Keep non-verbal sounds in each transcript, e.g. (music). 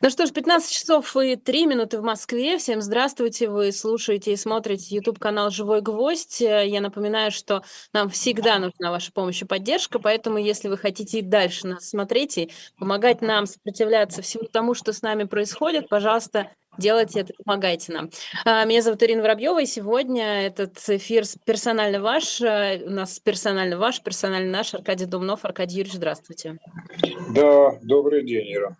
Ну что ж, 15 часов и 3 минуты в Москве. Всем здравствуйте. Вы слушаете и смотрите YouTube-канал «Живой гвоздь». Я напоминаю, что нам всегда нужна ваша помощь и поддержка, поэтому если вы хотите и дальше нас смотреть и помогать нам сопротивляться всему тому, что с нами происходит, пожалуйста, делайте это, помогайте нам. А, меня зовут Ирина Воробьева, и сегодня этот эфир персонально ваш. А, у нас персонально ваш, персонально наш Аркадий Думнов. Аркадий Юрьевич, здравствуйте. Да, добрый день, Ира.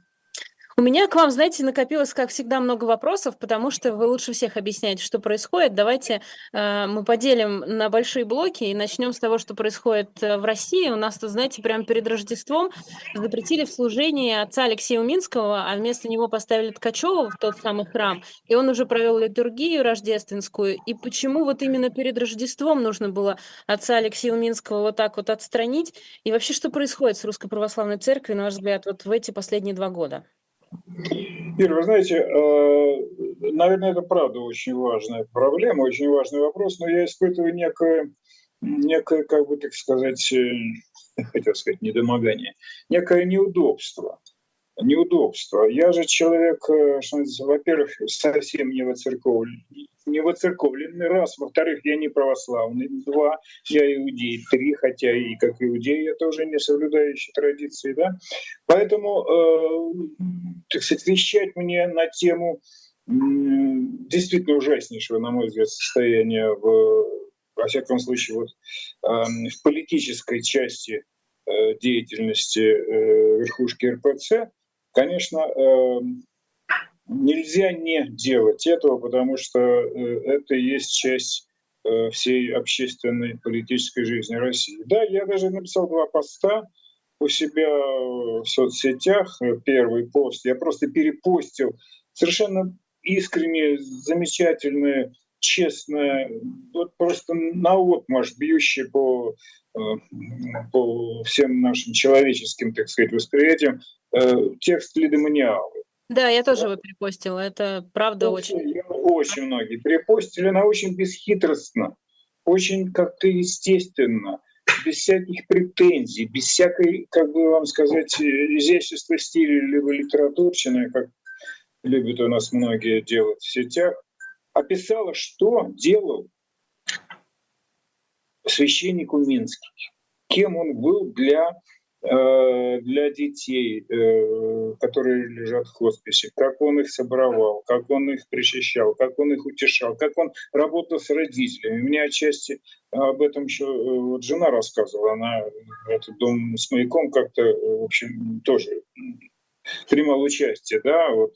У меня к вам, знаете, накопилось, как всегда, много вопросов, потому что вы лучше всех объясняете, что происходит. Давайте э, мы поделим на большие блоки и начнем с того, что происходит э, в России. У нас тут, знаете, прямо перед Рождеством запретили в служении отца Алексея Уминского, а вместо него поставили Ткачева в тот самый храм, и он уже провел литургию рождественскую. И почему вот именно перед Рождеством нужно было отца Алексея Уминского вот так вот отстранить? И вообще, что происходит с Русской Православной Церковью, на ваш взгляд, вот в эти последние два года? Ира, вы знаете, э, наверное, это правда очень важная проблема, очень важный вопрос, но я испытываю некое, некое как бы так сказать, э, (laughs) хотел сказать, недомогание, некое неудобство неудобства. Я же человек, э, во-первых, совсем не воцерковленный, не воцерковленный, раз. Во-вторых, я не православный, два. Я иудей, три, хотя и как иудей я тоже не соблюдающий традиции, да. Поэтому, э, так сказать, вещать мне на тему э, действительно ужаснейшего, на мой взгляд, состояния в во всяком случае, вот, э, в политической части э, деятельности э, верхушки РПЦ, Конечно, эм, нельзя не делать этого, потому что э, это и есть часть э, всей общественной политической жизни России. Да, я даже написал два поста у себя в соцсетях. Первый пост я просто перепостил совершенно искренне замечательные, честные, вот просто на отмаш бьющие по э, по всем нашим человеческим, так сказать, восприятиям Э, текст Лидоманиалы. Да, я тоже его перепостила. Это правда очень... Очень, очень многие перепостили, она очень бесхитростно, очень как-то естественно, без всяких претензий, без всякой, как бы вам сказать, изящества стиля либо литературщины, как любят у нас многие делать в сетях, описала, что делал священник Уминский, кем он был для Э, для детей, э, которые лежат в хосписе, как он их собрал, как он их причащал, как он их утешал, как он работал с родителями. Мне отчасти об этом еще э, вот жена рассказывала, она этот дом с маяком как-то, в общем, тоже принимал участие, да, вот,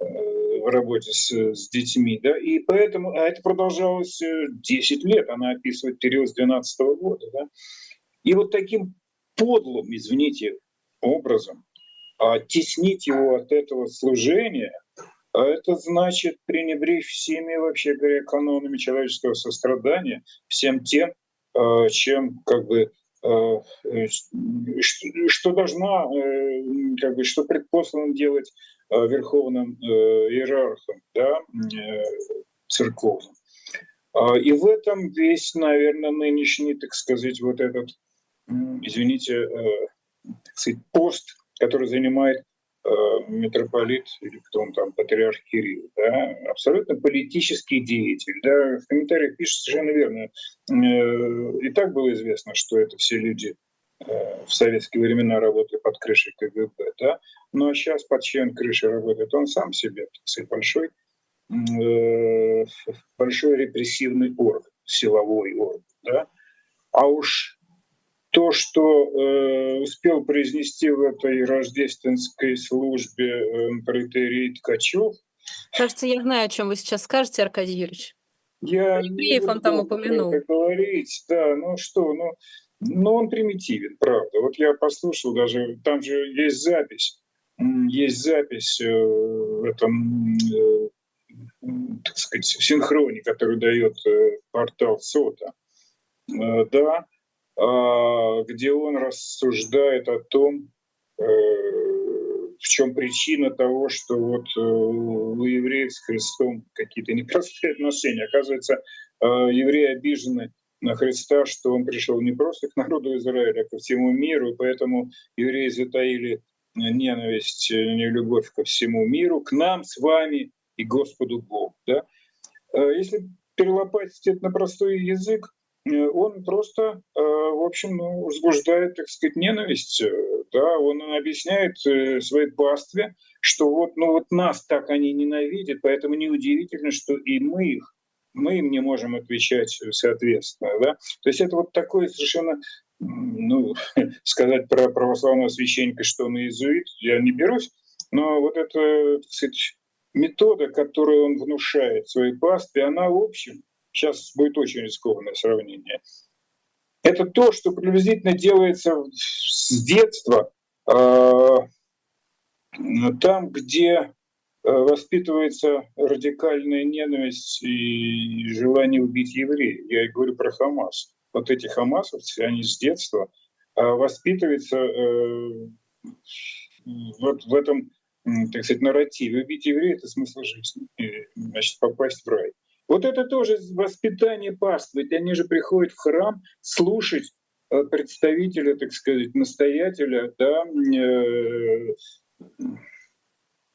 в работе с, с детьми, да, и поэтому, а это продолжалось 10 лет, она описывает период с 12 года, да, и вот таким подлым, извините, образом а теснить его от этого служения, а это значит пренебречь всеми, вообще говоря, канонами человеческого сострадания, всем тем, а, чем как бы а, э, что должна, э, как бы, что предпослано делать верховным э, иерархом да, церковным. И в этом весь, наверное, нынешний, так сказать, вот этот извините, э, пост, который занимает э, митрополит или кто он там, патриарх Кирилл, да, абсолютно политический деятель. Да, в комментариях пишет совершенно верно. Э, и так было известно, что это все люди в советские времена работали под крышей КГБ, да, но сейчас под чьей крышей работает? Он сам себе, большой, большой репрессивный орган, силовой орган, да, а уж то, что э, успел произнести в этой рождественской службе э, протерей Ткачев. Кажется, я знаю, о чем вы сейчас скажете, Аркадий Юрьевич. Я Евреев он там упомянул. Это говорить, да, ну что, ну, ну он примитивен, правда. Вот я послушал даже, там же есть запись, есть запись э, в этом, э, так сказать, синхроне, который дает э, портал СОТА. Э, да, где он рассуждает о том, э, в чем причина того, что вот э, у евреев с Христом какие-то непростые (laughs) отношения. Оказывается, э, евреи обижены на Христа, что он пришел не просто к народу Израиля, а ко всему миру, поэтому евреи затаили ненависть, нелюбовь ко всему миру, к нам с вами и Господу Богу. Да? Если перелопатить это на простой язык, он просто, в общем, ну, возбуждает, так сказать, ненависть. Да? Он объясняет своей пастве, что вот, ну, вот нас так они ненавидят, поэтому неудивительно, что и мы их мы им не можем отвечать соответственно. Да? То есть это вот такое совершенно ну, (laughs) сказать про православного священника, что он иезуит, я не берусь, но вот эта сказать, метода, которую он внушает своей пастве, она в общем, сейчас будет очень рискованное сравнение, это то, что приблизительно делается с детства, а, там, где Э, воспитывается радикальная ненависть и желание убить евреев. Я говорю про Хамас. Вот эти хамасовцы, они с детства а воспитываются э, вот в этом, так сказать, нарративе. Убить еврея — это смысл жизни, и, значит, попасть в рай. Вот это тоже воспитание паствы. Они же приходят в храм слушать э, представителя, так сказать, настоятеля, да,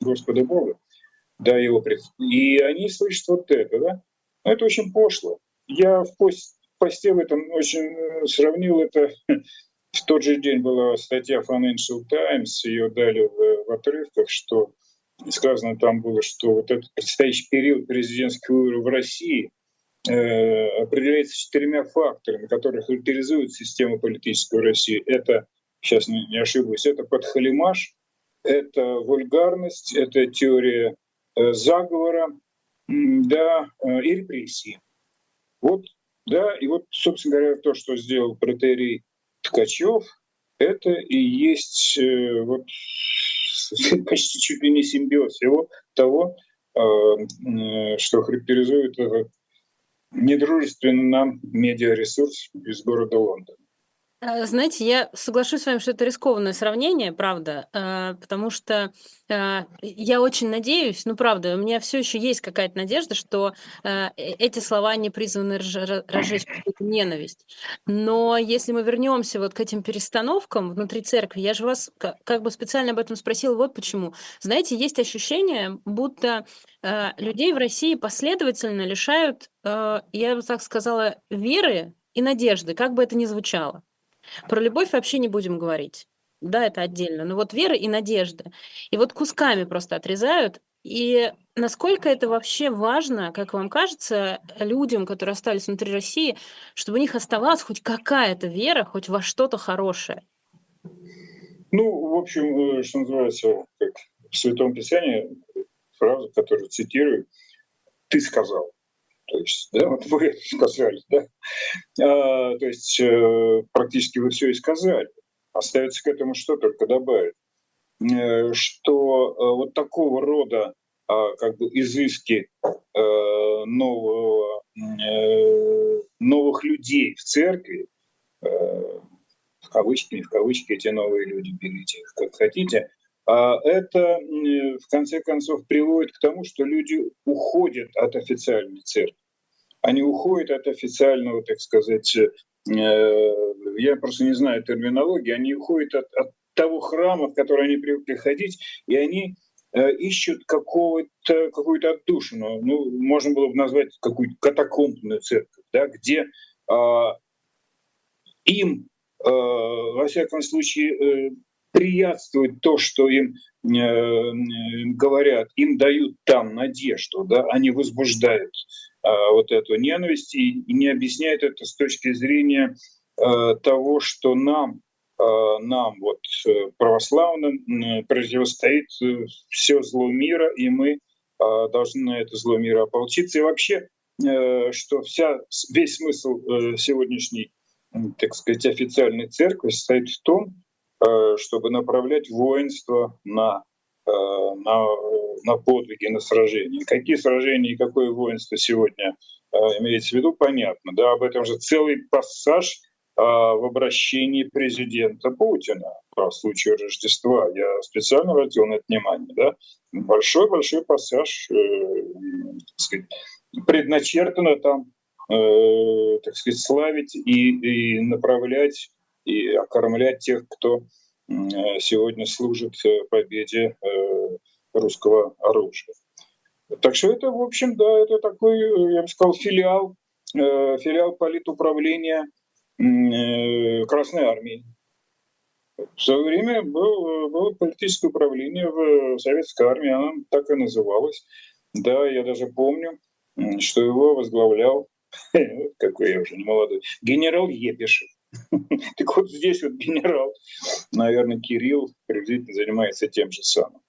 Господа Бога, да, его пред... И они слышат вот это, да? Но это очень пошло. Я в пост, посте в этом очень э, сравнил это. (laughs) В тот же день была статья Financial Times, ее дали в, в отрывках, что сказано там было, что вот этот предстоящий период президентских выборов в России э, определяется четырьмя факторами, которые характеризуют систему политической России. Это, сейчас не, не ошибусь, это подхалимаш, это вульгарность, это теория э, заговора, да, э, и репрессии. Вот, да, и вот, собственно говоря, то, что сделал протерий Ткачев, это и есть вот (laughs) почти чуть ли не симбиоз его того, что характеризует этот недружественный нам медиаресурс из города Лондона. Э, знаете, я соглашусь с вами, что это рискованное сравнение, правда, э, потому что э, я очень надеюсь, ну правда, у меня все еще есть какая-то надежда, что эти слова не призваны разжечь ненависть. Но если мы вернемся вот к этим перестановкам внутри церкви, я же вас как бы специально об этом спросила, вот почему. Знаете, есть ощущение, будто людей в России последовательно лишают, я бы так сказала, веры и надежды, как бы это ни звучало. Про любовь вообще не будем говорить. Да, это отдельно. Но вот вера и надежда. И вот кусками просто отрезают. И насколько это вообще важно, как вам кажется, людям, которые остались внутри России, чтобы у них оставалась хоть какая-то вера, хоть во что-то хорошее? Ну, в общем, э, что называется, как в Святом Писании, фраза, которую цитирую, «ты сказал». То есть, да, вот вы (laughs) сказали, да. А, то есть э, практически вы все и сказали. Остается к этому что только добавить. Э, что э, вот такого рода э, как бы изыски э, нового, э, новых людей в церкви, э, в кавычки, в кавычки, эти новые люди, берите их как хотите, это в конце концов приводит к тому, что люди уходят от официальной церкви они уходят от официального, так сказать, э, я просто не знаю терминологии, они уходят от, от того храма, в который они привыкли ходить, и они э, ищут какого-то, какую-то отдушину. Ну, можно было бы назвать какую-то катакомбную церковь, да, где э, им, э, во всяком случае, э, приятствует то, что им э, говорят, им дают там надежду, да, они возбуждают а, вот эту ненависть и, и не объясняет это с точки зрения э, того, что нам, э, нам вот э, православным э, противостоит э, все зло мира, и мы э, должны на это зло мира ополчиться. И вообще, э, что вся, весь смысл э, сегодняшней, так сказать, официальной церкви состоит в том, э, чтобы направлять воинство на Э, на, на подвиги, на сражения. Какие сражения и какое воинство сегодня э, имеется в виду, понятно. Да, об этом же целый пассаж э, в обращении президента Путина по случаю Рождества. Я специально обратил на это внимание. Да? Большой-большой пассаж, э, так сказать, предначертано там, э, так сказать, славить и, и направлять, и окормлять тех, кто сегодня служит победе русского оружия. Так что это, в общем, да, это такой, я бы сказал, филиал, филиал политуправления Красной Армии. В свое время было, было политическое управление в советской армии, оно так и называлось. Да, я даже помню, что его возглавлял, (laughs) какой я уже не молодой, генерал Епишев. (laughs) Так вот здесь вот генерал, наверное, Кирилл приблизительно занимается тем же самым.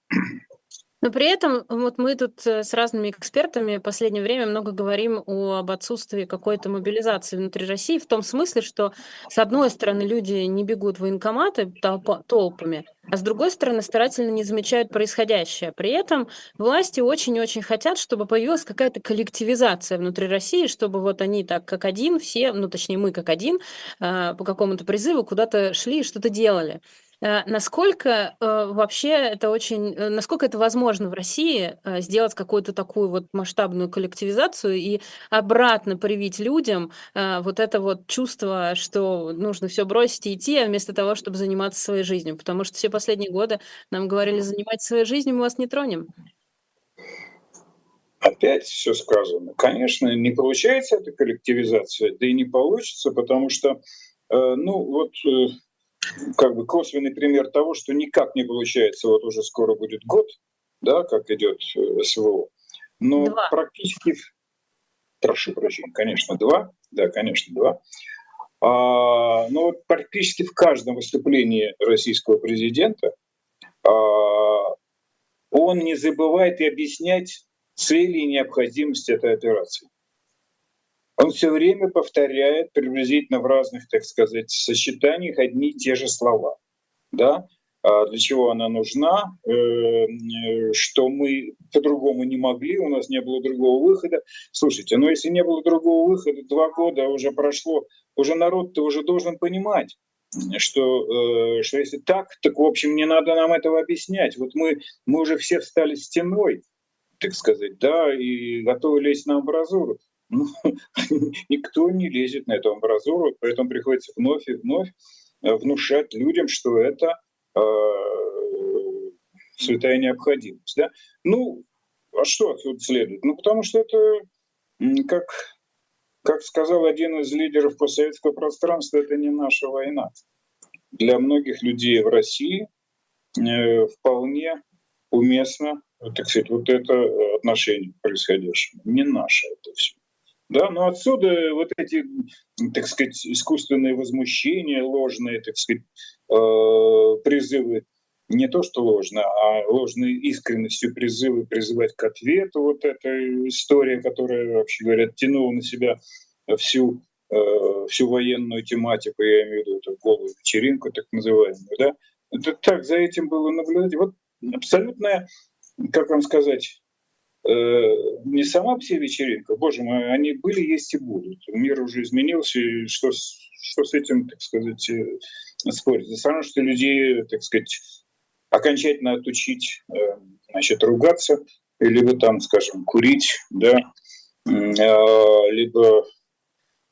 Но при этом вот мы тут э, с разными экспертами в последнее время много говорим о, об отсутствии какой-то мобилизации внутри России, в том смысле, что с одной стороны люди не бегут в военкоматы толпа, толпами, а с другой стороны старательно не замечают происходящее. При этом власти очень-очень хотят, чтобы появилась какая-то коллективизация внутри России, чтобы вот они так как один, все, ну точнее мы как один, э, по какому-то призыву куда-то шли и что-то делали. Э, насколько э, вообще это очень, э, насколько это возможно в России сделать какую-то такую вот масштабную коллективизацию и обратно привить людям вот это вот чувство, что нужно все бросить и идти, а вместо того, чтобы заниматься своей жизнью, потому что все последние годы нам говорили, занимать своей жизнью, мы вас не тронем. Опять все сказано. Конечно, не получается эта коллективизация, да и не получится, потому что, ну вот как бы косвенный пример того, что никак не получается, вот уже скоро будет год, да, как идет э, СВО, но два. практически, прошу прощения, конечно, два, да, конечно, два, а, но вот практически в каждом выступлении российского президента а, он не забывает и объяснять цели и необходимость этой операции все время повторяет приблизительно в разных, так сказать, сочетаниях одни и те же слова. Да? А для чего она нужна, э, что мы по-другому не могли, у нас не было другого выхода. Слушайте, ну если не было другого выхода, два года уже прошло, уже народ-то уже должен понимать, что, э, что если так, так, в общем, не надо нам этого объяснять. Вот мы, мы уже все встали стеной, так сказать, да, и готовы лезть на амбразуру. Ну, (laughs) никто не лезет на эту амбразуру, поэтому приходится вновь и вновь э, внушать людям, что это э, святая необходимость. Да? Ну, а что отсюда следует? Ну, потому что это, как, как сказал один из лидеров постсоветского пространства, это не наша война. Для многих людей в России э, вполне уместно, так сказать, вот это отношение к происходящему. Не наше это все. Да, но отсюда вот эти, так сказать, искусственные возмущения, ложные, так сказать, э, призывы, не то что ложно, а ложной искренностью призывы призывать к ответу. Вот эта история, которая, вообще говоря, тянула на себя всю, э, всю военную тематику, я имею в виду эту голую вечеринку, так называемую, да, это так за этим было наблюдать. Вот абсолютная, как вам сказать, не сама все вечеринка, боже мой, они были, есть и будут. Мир уже изменился, и что, что с этим, так сказать, э, спорить? Все что людей, так сказать, окончательно отучить, э, значит, ругаться, либо там, скажем, курить, да, либо,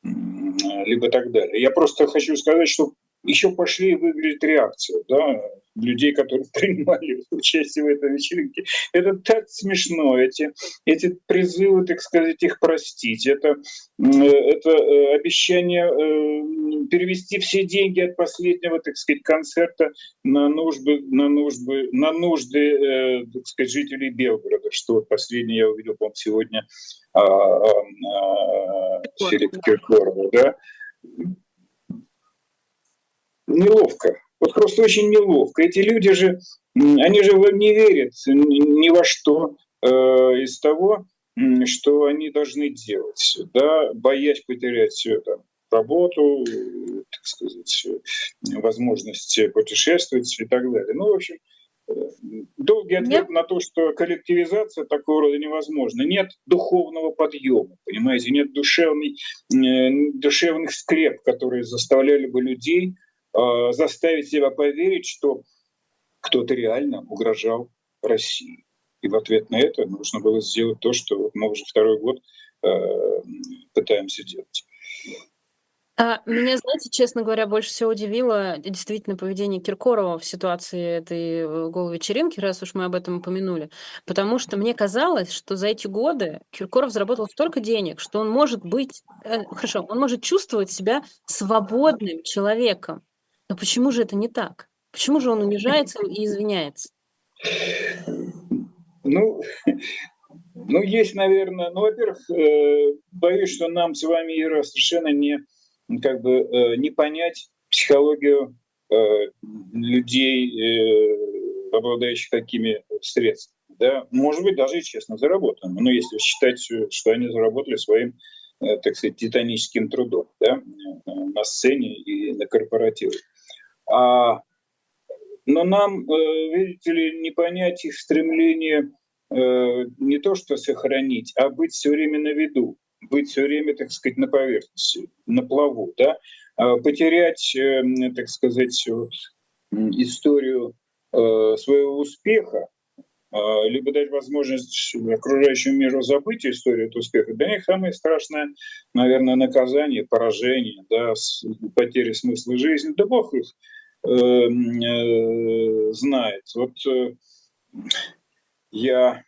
либо так далее. Я просто хочу сказать, что еще пошли выглядит реакция, да, людей, которые (laughs) принимали участие в этой вечеринке. Это так смешно, эти, эти призывы, так сказать, их простить. Это, это э, обещание э, перевести все деньги от последнего, так сказать, концерта на нужды, на нужды, на нужды э, так сказать, жителей Белгорода, что последнее я увидел, по-моему, сегодня а, а, а, Филипп Киркорова, да, неловко. Вот просто очень неловко. Эти люди же, они же не верят ни во что э, из того, что они должны делать, да, боясь потерять все это, работу, так сказать, возможность путешествовать и так далее. Ну, в общем, э, долгий ответ нет. на то, что коллективизация такого рода невозможна. Нет духовного подъема, понимаете, нет душевной, э, душевных скреп, которые заставляли бы людей Э, заставить себя поверить, что кто-то реально угрожал России. И в ответ на это нужно было сделать то, что мы уже второй год э, пытаемся делать. А, меня, знаете, честно говоря, больше всего удивило действительно поведение Киркорова в ситуации этой э, голой-вечеринки, раз уж мы об этом упомянули. Потому что мне казалось, что за эти годы Киркоров заработал столько денег, что он может быть, э, хорошо, он может чувствовать себя свободным человеком. Но почему же это не так? Почему же он унижается и извиняется? Ну, (laughs) ну, есть, наверное, ну, во-первых, э, боюсь, что нам с вами, Ира, совершенно не, как бы, э, не понять психологию э, людей, обладающих такими средствами. Да? Может быть, даже и честно заработанными. Но если считать, что они заработали своим, так сказать, титаническим трудом да? на сцене и на корпоративе. А, но нам, э, видите ли, не понять их стремление Э, не то что сохранить, а быть все время на виду, быть все время, так сказать, на поверхности, на плаву, да, а потерять, э, так сказать, историю своего успеха, а, либо дать возможность окружающему миру забыть историю этого успеха, для них самое страшное, наверное, наказание, поражение, да, потеря смысла жизни. Да Бог их знает. Вот э, я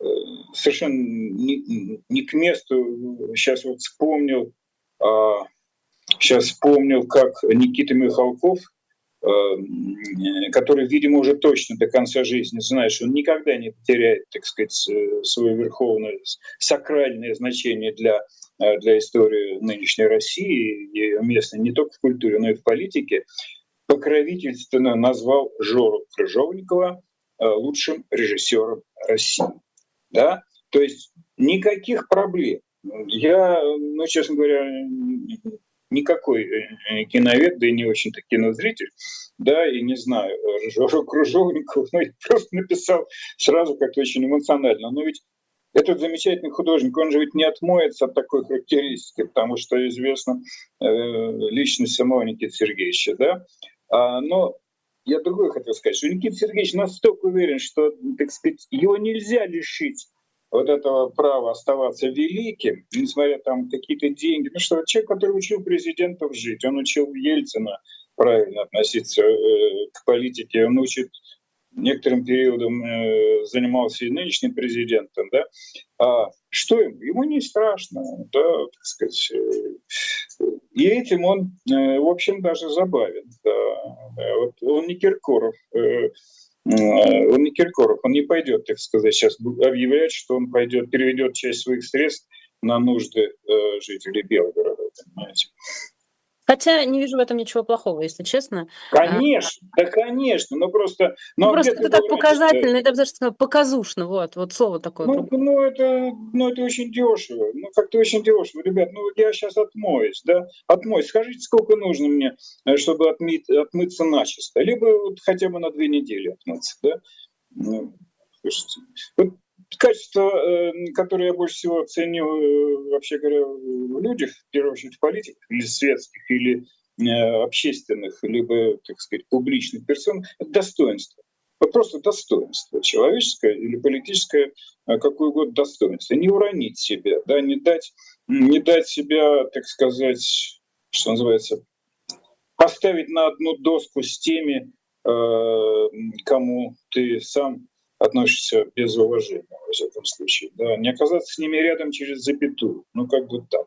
э, совершенно не, не к месту сейчас вот вспомнил, а, сейчас вспомнил, как Никита Михалков, э, который, видимо, уже точно до конца жизни знает, что он никогда не потеряет, так сказать, э, свое верховное сакральное значение для, для истории нынешней России и место не только в культуре, но и в политике, покровительственно назвал Жору Крыжовникова Э, лучшим режиссером России. Да? То есть никаких проблем. Я, ну, честно говоря, никакой э, киновед, да и не очень-то кинозритель, да, и не знаю, Жору Кружовников, ну, просто написал сразу как-то очень эмоционально. Но ведь этот замечательный художник, он же ведь не отмоется от такой характеристики, потому что известна э, личность самого Никиты Сергеевича, да. А, но я другое хотел сказать, что Никита Сергеевич настолько уверен, что, так сказать, его нельзя лишить вот этого права оставаться великим, несмотря там какие-то деньги. Ну что, человек, который учил президентов жить, он учил Ельцина правильно относиться э, к политике, он учит некоторым периодом э, занимался и нынешним президентом, да, а что ему? Ему не страшно, да, так сказать. Э, и этим он, э, в общем, даже забавен. Да. Вот он не Киркоров, э, э, он не Киркоров, он не пойдет, так сказать, сейчас объявлять, что он пойдет, переведет часть своих средств на нужды э, жителей Белгорода, понимаете. Хотя не вижу в этом ничего плохого, если честно. Конечно, а, да, конечно, но просто... Ну, просто это так показательно, это даже показушно, вот, вот слово такое. Ну, ну, это, ну, это очень дешево, ну, как-то очень дешево. Ребят, ну, я сейчас отмоюсь, да, отмоюсь. Скажите, сколько нужно мне, э, чтобы отмыть, отмыться начисто? Либо вот хотя бы на две недели отмыться, да? Ну, слушайте, вот качество, э, которое я больше всего ценю, э, вообще говоря, в людях, в первую очередь в политиках, или светских, или э, общественных, либо, так сказать, публичных персон, это достоинство. Вот просто достоинство человеческое или политическое, какое угодно достоинство. Не уронить себя, да, не дать, не дать себя, так сказать, что называется, поставить на одну доску с теми, кому ты сам относишься без уважения, во всяком случае. Да. Не оказаться с ними рядом через запятую. Ну, как бы так.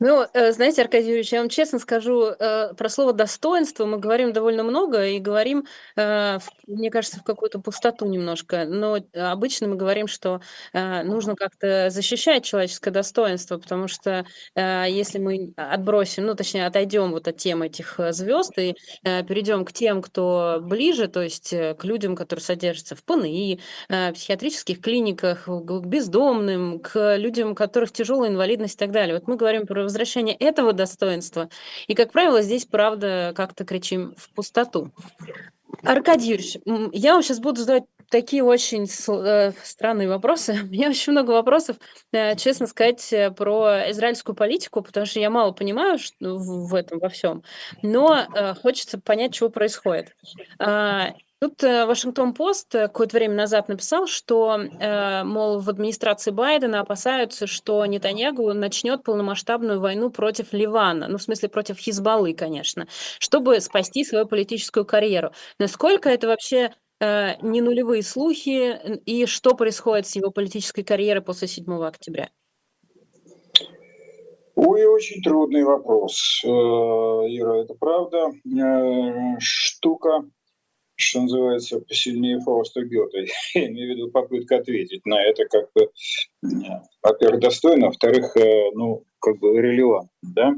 Ну, э, знаете, Аркадий Юрьевич, я вам честно скажу, э, про слово «достоинство» мы говорим довольно много и говорим, э, мне кажется, в какую-то пустоту немножко. Но обычно мы говорим, что нужно как-то защищать человеческое достоинство, потому что если мы отбросим, ну, точнее, отойдем вот от темы этих звезд и перейдем к тем, кто ближе, то есть к людям, которые содержатся в ПНИ, психиатрических клиниках, к бездомным, к людям, у которых тяжелая инвалидность и так далее. Вот мы говорим про возвращение этого достоинства. И, как правило, здесь, правда, как-то кричим в пустоту. Аркадий Юрьевич, я вам сейчас буду задавать такие очень э, странные вопросы. (laughs) У меня очень много вопросов, э, честно сказать, э, про израильскую политику, потому что я мало понимаю что в этом во всем. Но хочется понять, что происходит. Тут э, Вашингтон-Пост э, какое-то время назад написал, что, э, мол, в администрации Байдена опасаются, что Нетаньягу начнет полномасштабную войну против Ливана, ну, в смысле, против Хизбаллы, конечно, чтобы спасти свою политическую карьеру. Насколько это вообще не нулевые слухи, и что происходит с его политической карьерой после 7 октября? Ой, очень трудный вопрос, Ира, это правда. Штука что называется, посильнее Фауста Гёте. (laughs) Я имею в виду попытка ответить на это как бы, во-первых, достойно, во-вторых, э, ну, как бы релевантно, да.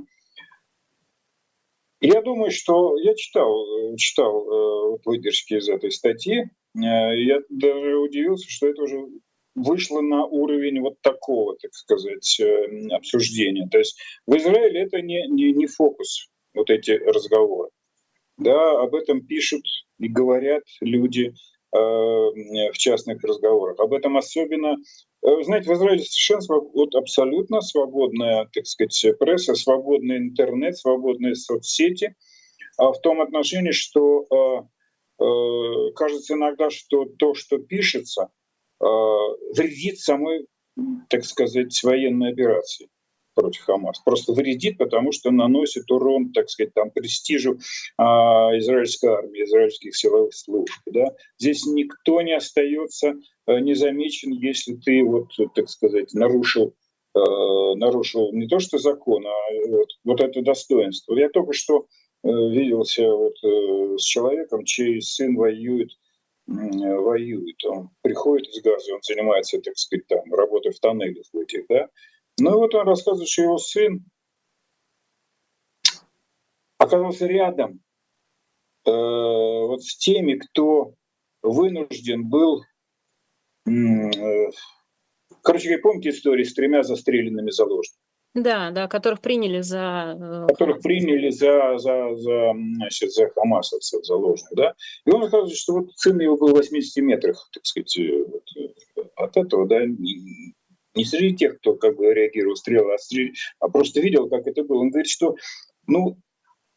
Я думаю, что я читал, читал э, вот выдержки из этой статьи, э, я даже удивился, что это уже вышло на уровень вот такого, так сказать, обсуждения. То есть в Израиле это не, не, не фокус, вот эти разговоры. Да, об этом пишут и говорят люди э, в частных разговорах. Об этом особенно, э, знаете, в Израиле совершенно вот абсолютно свободная, так сказать, пресса, свободный интернет, свободные соцсети, а в том отношении, что э, кажется иногда, что то, что пишется, вредит самой, так сказать, военной операции против Хамас. Просто вредит, потому что наносит урон, так сказать, там, престижу а, израильской армии, израильских силовых служб. Да? Здесь никто не остается а, незамечен, если ты, вот, так сказать, нарушил а, нарушил не то что закон, а вот, вот это достоинство. Я только что э, виделся вот, э, с человеком, чей сын воюет воюет. Он приходит из Газа, он занимается, так сказать, там, работой в тоннелях в этих, да, ну и вот он рассказывает, что его сын оказался рядом э, вот с теми, кто вынужден был, э, короче говоря, помните историю с тремя застреленными заложниками? Да, да, которых приняли за... Э, которых приняли за, за, за, значит, за хамасовцев заложных, да. И он рассказывает, что вот сын его был в 80 метрах, так сказать, э, вот, э, от этого, да, не среди тех, кто как бы реагировал стрелы, а, среди, а просто видел, как это было. Он говорит, что, ну,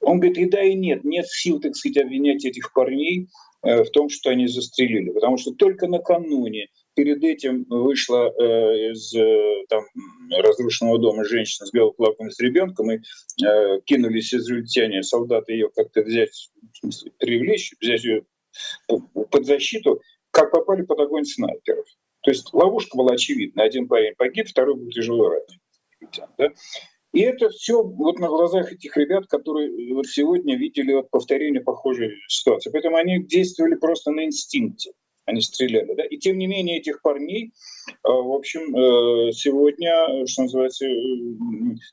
он говорит, и да, и нет, нет сил, так сказать, обвинять этих парней э, в том, что они застрелили, потому что только накануне перед этим вышла э, из э, там, разрушенного дома женщина с белоплавком с ребенком, и э, кинулись израильтяне, солдаты ее как-то взять, привлечь, взять ее под защиту, как попали под огонь снайперов. То есть ловушка была очевидна. Один парень погиб, второй был тяжело ранен. Да? И это все вот на глазах этих ребят, которые вот сегодня видели вот повторение похожей ситуации. Поэтому они действовали просто на инстинкте они стреляли. Да? И тем не менее этих парней, э, в общем, э, сегодня, что называется, э,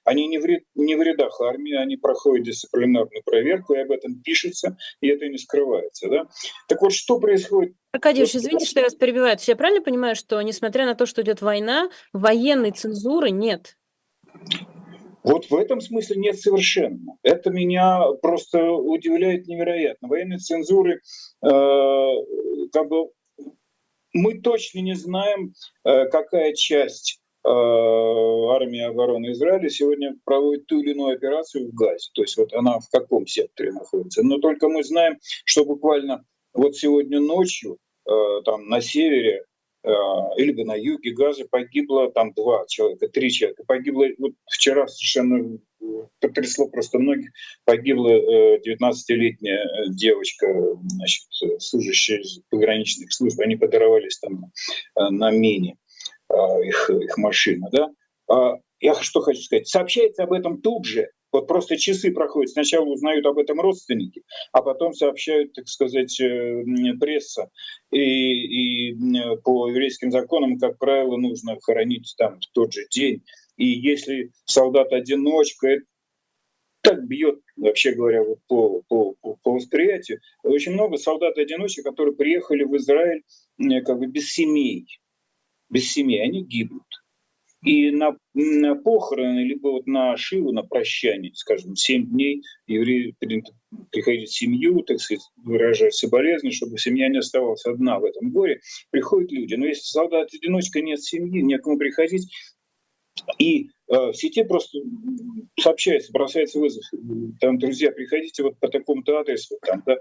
они не в, ряд, не в рядах армии, они проходят дисциплинарную проверку, и об этом пишется, и это не скрывается. Да? Так вот, что происходит Аркадьевич, извините, что я вас перебиваю. Я правильно понимаю, что, несмотря на то, что идет война, военной цензуры нет? Вот в этом смысле нет совершенно. Это меня просто удивляет невероятно. Военной цензуры э, как бы мы точно не знаем, э, какая часть э, армии обороны Израиля сегодня проводит ту или иную операцию в Газе. То есть вот она в каком секторе находится. Но только мы знаем, что буквально вот сегодня ночью э, там на севере или на юге Газа погибло там два человека, три человека. Погибло, вот вчера совершенно потрясло просто многих. Погибла 19-летняя э, девочка, значит, служащая из пограничных служб. Они подорвались там э, на мине э, их, их машина. Да? А я что хочу сказать. Сообщается об этом тут же, вот просто часы проходят. Сначала узнают об этом родственники, а потом сообщают, так сказать, пресса. И, и по еврейским законам, как правило, нужно хоронить там в тот же день. И если солдат-одиночка, так бьет, вообще говоря, вот по, по, по, по восприятию. Очень много солдат-одиночек, которые приехали в Израиль как бы без семей. Без семей, они гибнут. И на, на похороны, либо вот на Шиву, на прощание, скажем, 7 дней евреи приходят в семью, так сказать, выражают соболезнования, чтобы семья не оставалась одна в этом горе. Приходят люди. Но если солдат-одиночка нет семьи, некому приходить, и э, в сети просто сообщается, бросается вызов. Там, друзья, приходите вот по такому-то адресу. Там, да.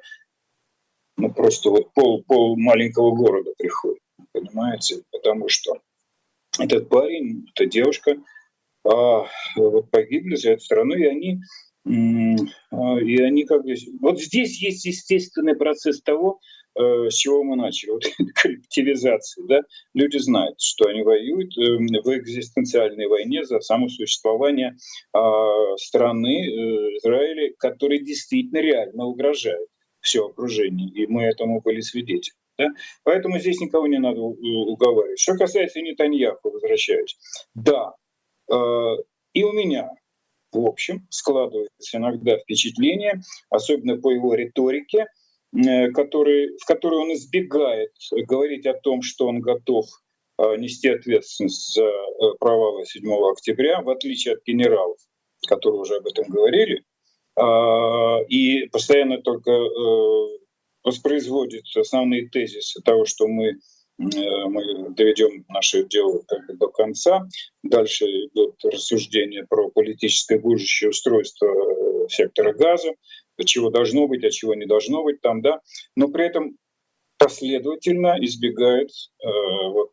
ну просто вот пол, пол маленького города приходит, понимаете, потому что этот парень, эта девушка, а, вот погибли за эту страну, и они, а, и они как бы... Вот здесь есть естественный процесс того, с чего мы начали, (laughs) вот коллективизации, да, люди знают, что они воюют э, в экзистенциальной войне за само существование а, страны э, Израиля, который действительно реально угрожает все окружение, и мы этому были свидетелями. Да? Поэтому здесь никого не надо уговаривать. Что касается Нетаньяху, возвращаюсь. Да, э, и у меня, в общем, складывается иногда впечатление, особенно по его риторике, э, который, в которой он избегает говорить о том, что он готов э, нести ответственность за провалы 7 октября, в отличие от генералов, которые уже об этом говорили, и постоянно только воспроизводит основные тезисы того, что мы э, мы доведем наше дело до конца. Дальше идут рассуждения про политическое будущее устройство э, сектора газа, чего должно быть, а чего не должно быть там, да. Но при этом последовательно избегает э, вот,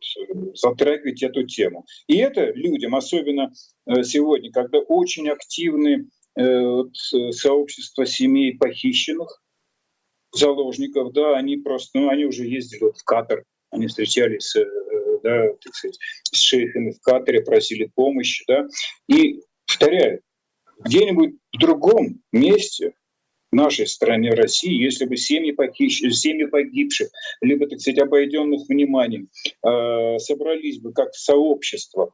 затрагивать эту тему. И это людям, особенно э, сегодня, когда очень активны э, вот, сообщества семей похищенных, заложников, да, они просто, ну, они уже ездили вот в Катар, они встречались, э, да, так сказать, с шейхами в Катаре, просили помощи, да. И, повторяю, где-нибудь в другом месте в нашей стране России, если бы семьи, похищ... семьи погибших, либо, так сказать, обойденных вниманием, э, собрались бы как сообщество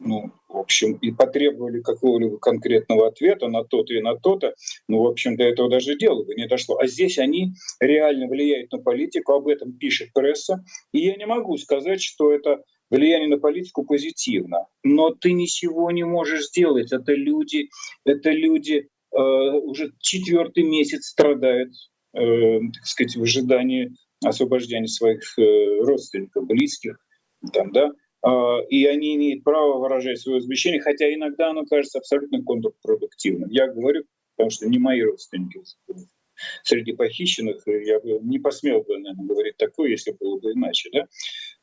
ну, в общем, и потребовали какого-либо конкретного ответа на то-то и на то-то, ну, в общем, до этого даже дело бы не дошло. А здесь они реально влияют на политику, об этом пишет пресса, и я не могу сказать, что это влияние на политику позитивно. Но ты ничего не можешь сделать. Это люди, это люди уже четвертый месяц страдают, э, так сказать, в ожидании освобождения своих э, родственников, близких, там, да, а, и они имеют право выражать свое возмущение, хотя иногда оно кажется абсолютно контрпродуктивным. Я говорю, потому что не мои родственники среди похищенных, я бы не посмел бы, наверное, говорить такое, если было бы иначе. Да?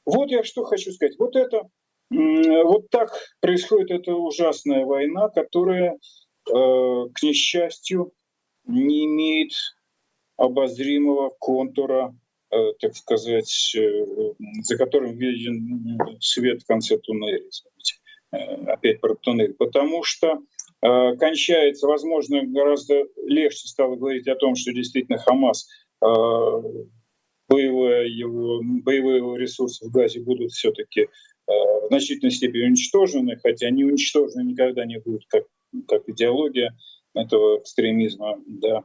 Вот я что хочу сказать. Вот это, вот так происходит эта ужасная война, которая, э, к несчастью, не имеет обозримого контура Э, так сказать, э, за которым виден свет в конце туннеля. Э, опять про туннель. Потому что кончается, возможно, гораздо легче стало говорить о том, что действительно Хамас боевые его, боевые его ресурсы в Газе будут все-таки в значительной степени уничтожены, хотя не уничтожены никогда не будут, как, как идеология этого экстремизма да,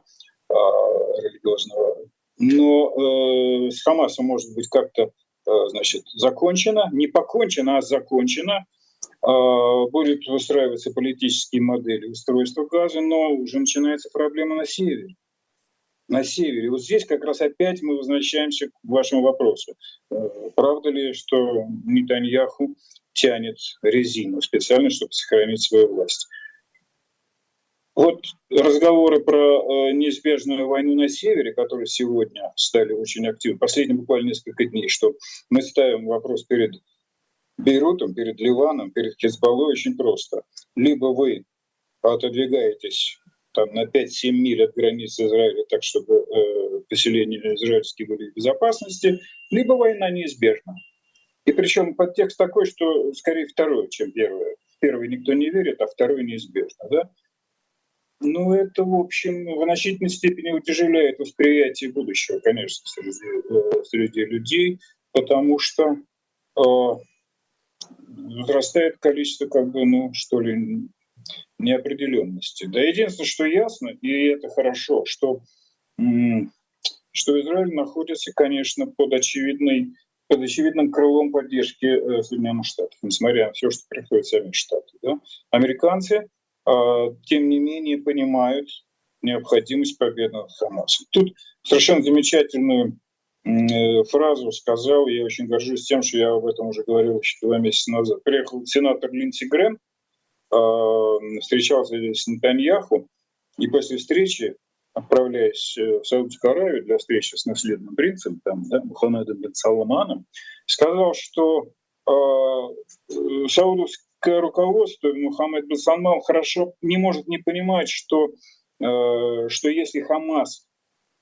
религиозного но э, с Хамасом может быть как-то э, значит, закончено, не покончено, а закончено. Э, будет выстраиваться политические модели устройства газа, но уже начинается проблема на севере. На севере. Вот здесь как раз опять мы возвращаемся к вашему вопросу. Э, правда ли, что Нетаньяху тянет резину специально, чтобы сохранить свою власть? Вот разговоры про э, неизбежную войну на севере, которые сегодня стали очень активны, последние буквально несколько дней, что мы ставим вопрос перед Бейрутом, перед Ливаном, перед Хизбаллой очень просто. Либо вы отодвигаетесь там, на 5-7 миль от границы Израиля, так чтобы э, поселения израильские были в безопасности, либо война неизбежна. И причем подтекст такой, что скорее второе, чем первое. В первый никто не верит, а второй неизбежно. Да? Ну, это, в общем, в значительной степени утяжеляет восприятие будущего, конечно, среди, э, среди людей, потому что э, возрастает количество, как бы, ну, что ли, неопределенности. Да, единственное, что ясно, и это хорошо, что, что Израиль находится, конечно, под очевидной под очевидным крылом поддержки э, Соединенных Штатов, несмотря на все, что приходит сами Штаты. Да? Американцы тем не менее понимают необходимость победы над Хамасом. Тут совершенно замечательную э, фразу сказал, я очень горжусь тем, что я об этом уже говорил еще два месяца назад. Приехал сенатор Линдси Грэм, а, встречался здесь с Нетаньяху, и после встречи отправляясь в Саудовскую Аравию для встречи с наследным принцем, там, да, Мухаммедом бен Салманом, сказал, что э, саудовское руководство, Мухаммед бен хорошо не может не понимать, что, э, что если Хамас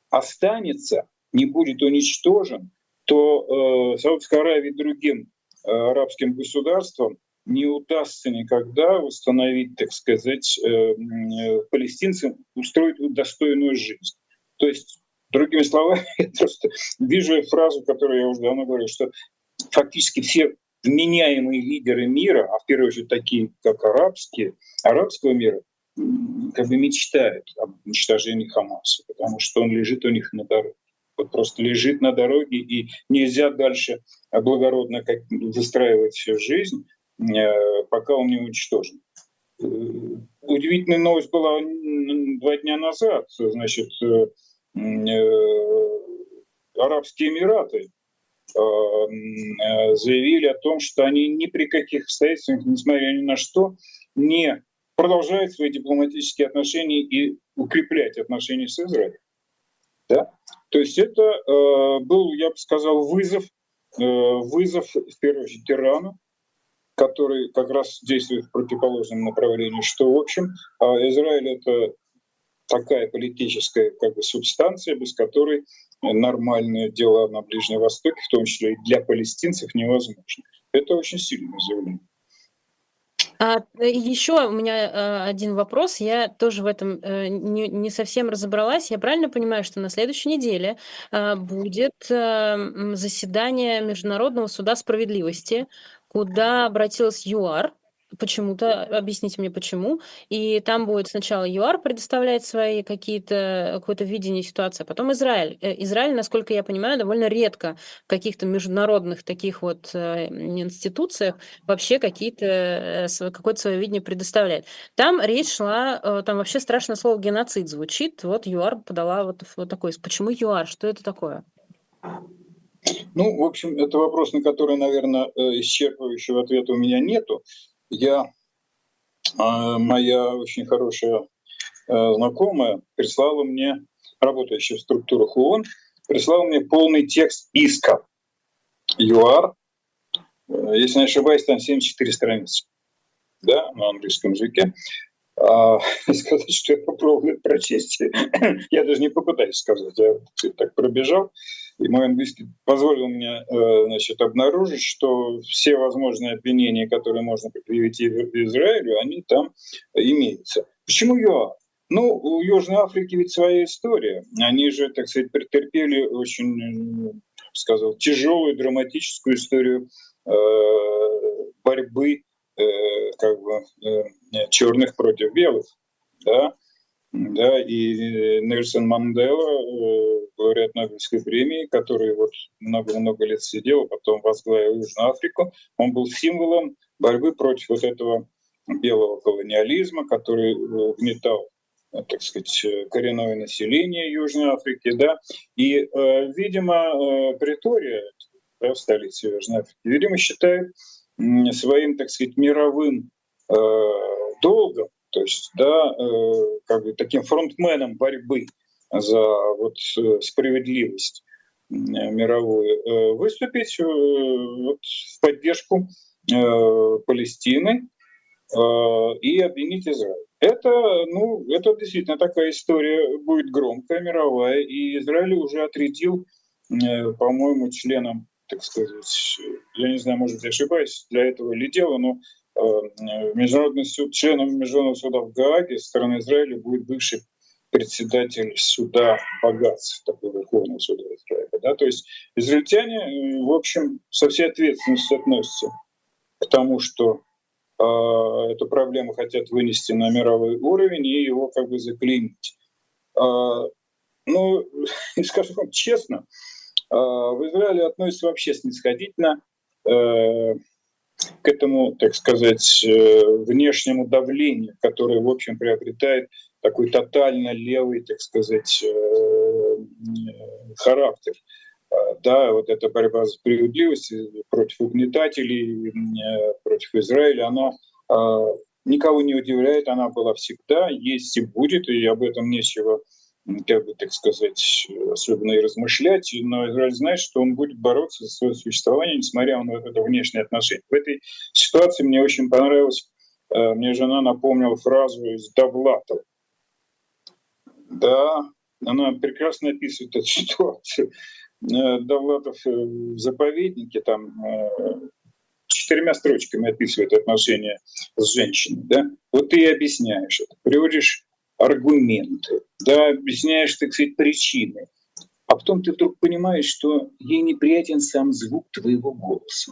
останется, не будет уничтожен, то э, Саудовской Аравии и другим э, арабским государствам не удастся никогда восстановить, так сказать, э, палестинцам, устроить достойную жизнь. То есть, другими словами, (laughs) я просто вижу фразу, которую я уже давно говорил, что фактически все вменяемые лидеры мира, а в первую очередь такие, как арабские, арабского мира, как бы мечтают об уничтожении Хамаса, потому что он лежит у них на дороге. Вот просто лежит на дороге, и нельзя дальше благородно как выстраивать жизнь, Э, пока он не уничтожен. Э, удивительная новость была два дня назад. Значит, э, Арабские Эмираты заявили о том, что они ни при каких обстоятельствах, несмотря ни на что, не продолжают свои дипломатические отношения и укреплять отношения с Израилем. Да? То есть это э, был, я бы сказал, вызов, э, вызов в первую очередь Ирану, который как раз действует в противоположном направлении, что, в общем, Израиль — это такая политическая как бы, субстанция, без которой нормальные дела на Ближнем Востоке, в том числе и для палестинцев, невозможно. Это очень сильное заявление. А, еще у меня а, один вопрос. Я тоже в этом а, не, не совсем разобралась. Я правильно понимаю, что на следующей неделе будет заседание Международного суда справедливости куда обратилась ЮАР, почему-то, объясните мне почему, и там будет сначала ЮАР предоставлять свои какие-то, какое-то видение ситуации, а потом Израиль. Э, Израиль, насколько я понимаю, довольно редко в каких-то международных таких вот э, институциях вообще какие-то, э, какое-то свое видение предоставляет. Там речь шла, там вообще страшное слово геноцид звучит, вот ЮАР подала вот, вот такой, почему ЮАР, что это такое? Ну, в общем, это вопрос, на который, наверное, исчерпывающего ответа у меня нету. Я, а, моя очень хорошая э, знакомая прислала мне, работающая в структурах ООН, прислала мне полный текст иска ЮАР. Э, если не ошибаюсь, там 74 страницы да, на английском языке. А, (laughs) сказать, что я попробую прочесть, (clears throat) я даже не попытаюсь сказать, я так пробежал. И мой английский позволил мне э, значит, обнаружить, что все возможные обвинения, которые можно предъявить Израилю, они там имеются. Почему ЮАР? Ну, у Южной Африки ведь своя история. Они же, так сказать, претерпели очень, сказал, тяжелую, драматическую историю э, борьбы э, как бы, э, черных против белых. Да? да, и Нельсон Мандела, э, лауреат Нобелевской премии, который вот много-много лет сидел, а потом возглавил Южную Африку, он был символом борьбы против вот этого белого колониализма, который э, угнетал так сказать, коренное население Южной Африки, да, и, э, видимо, Притория, да, столица Южной Африки, видимо, считает своим, так сказать, мировым долгом то есть, да, э, как бы таким фронтменом борьбы за вот э, справедливость э, мировую выступить вот, в поддержку Палестины и обвинить Израиль. Это, ну, это действительно такая история будет громкая, мировая, и Израиль уже отрядил, по-моему, членам, так сказать, я не знаю, может, я ошибаюсь, для этого ли дело, но Э, международный суд, членом Международного суда в Гааге со стороны Израиля будет бывший председатель суда богатств, такого Верховного суда Израиля. Да? То есть израильтяне, э, в общем, со всей ответственностью относятся к тому, что э, эту проблему хотят вынести на мировой уровень и его как бы заклинить. Э, ну, (laughs) скажу вам честно, в Израиле относятся вообще снисходительно. Э, к этому, так сказать, э, внешнему давлению, которое, в общем, приобретает такой тотально левый, так сказать, э, характер. А, да, вот эта борьба за справедливость против угнетателей, против Израиля, она а, никого не удивляет, она была всегда, есть и будет, и об этом нечего как бы, так сказать, особенно и размышлять, но Израиль знает, что он будет бороться за свое существование, несмотря на это внешнее отношение. В этой ситуации мне очень понравилось, э, мне жена напомнила фразу из Довлатова. Да, она прекрасно описывает эту (laughs) ситуацию. Э, Довлатов в заповеднике там четырьмя строчками описывает отношения с женщиной. Да? Вот ты объясняешь это, приводишь аргументы, да, объясняешь, так сказать, причины. А потом ты вдруг понимаешь, что ей неприятен сам звук твоего голоса.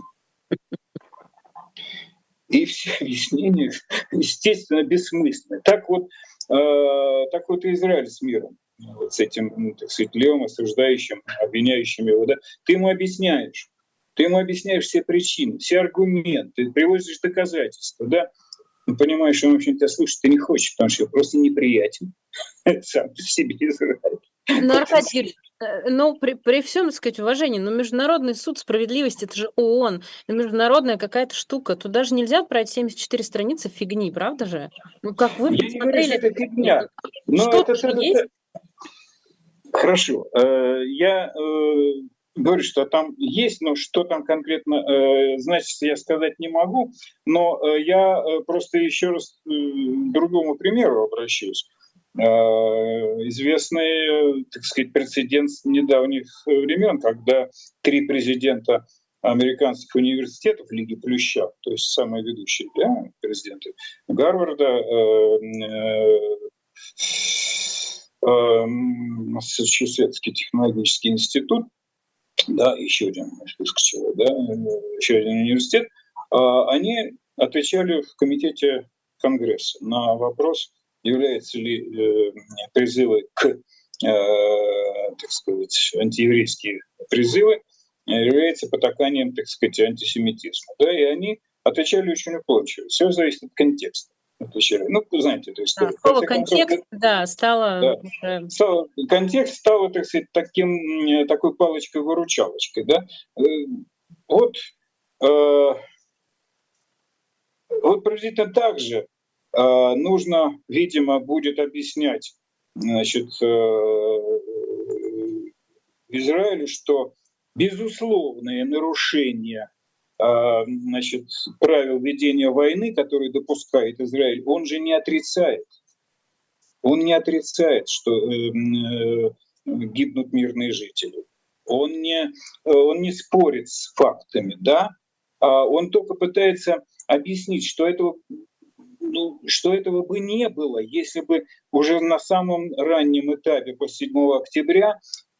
И все объяснения, естественно, бессмысленны. Так вот, э, так вот и Израиль с миром, вот с этим, ну, так сказать, левым, осуждающим, обвиняющим его, да, ты ему объясняешь, ты ему объясняешь все причины, все аргументы, приводишь доказательства, да, ну, понимаешь, что он, в общем, тебя слушать ты не хочешь, потому что просто неприятен (laughs) сам по себе Израиль. Ну, Аркадий Юрьевич, э, ну, при, при всем, так сказать, уважении, но Международный суд справедливости, это же ООН, международная какая-то штука. Тут даже нельзя брать 74 страницы фигни, правда же? Ну, как вы Я не говорю, что это фигня. Но что это, это, есть? Хорошо. Э, я э, говорю, что там есть, но что там конкретно, э, значит, я сказать не могу. Но э, я э, просто еще раз э, другому примеру обращусь. Э, известный, так сказать, прецедент недавних времен, когда три президента американских университетов Лиги Плюща, то есть самые ведущие да, президенты Гарварда, э, э, э, Массачусетский технологический институт да, еще один, чего, да, еще один университет, а, они отвечали в комитете Конгресса на вопрос, являются ли э, призывы к, э, так сказать, антиеврейские призывы, является потаканием, так сказать, антисемитизма. Да, и они отвечали очень уклончиво. Все зависит от контекста отвечали. Ну, знаете эту историю. Да, слово контекст, концов, да, стало... Да. Стало, контекст стал, так сказать, таким, такой палочкой-выручалочкой. Да? Э, вот, э, вот приблизительно так же э, нужно, видимо, будет объяснять значит, э, Израилю, что безусловные нарушения а, значит, правил ведения войны, которые допускает Израиль, он же не отрицает. Он не отрицает, что э, э, гибнут мирные жители. Он не, э, он не спорит с фактами, да? А он только пытается объяснить, что этого, ну, что этого бы не было, если бы уже на самом раннем этапе, после 7 октября,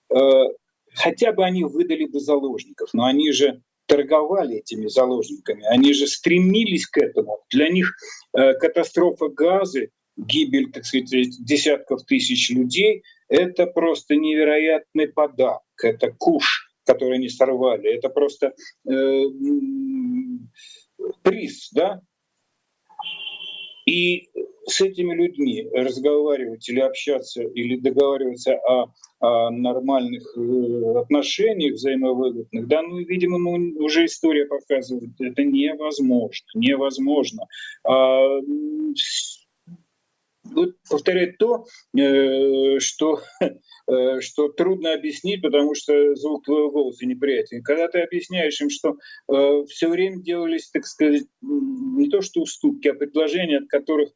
э, хотя бы они выдали бы заложников. Но они же торговали этими заложниками. Они же стремились к этому. Для них э, катастрофа газы, гибель, так сказать, десятков тысяч людей – это просто невероятный подарок. Это куш, который они сорвали. Это просто э, приз, да? И с этими людьми разговаривать или общаться, или договариваться о, о нормальных э, отношениях взаимовыгодных, да, ну, видимо, ну, уже история показывает, это невозможно, невозможно. А, повторять то, э, что, э, что трудно объяснить, потому что звук твоего голоса неприятен. Когда ты объясняешь им, что все время делались, так сказать, не то что уступки, а предложения, от которых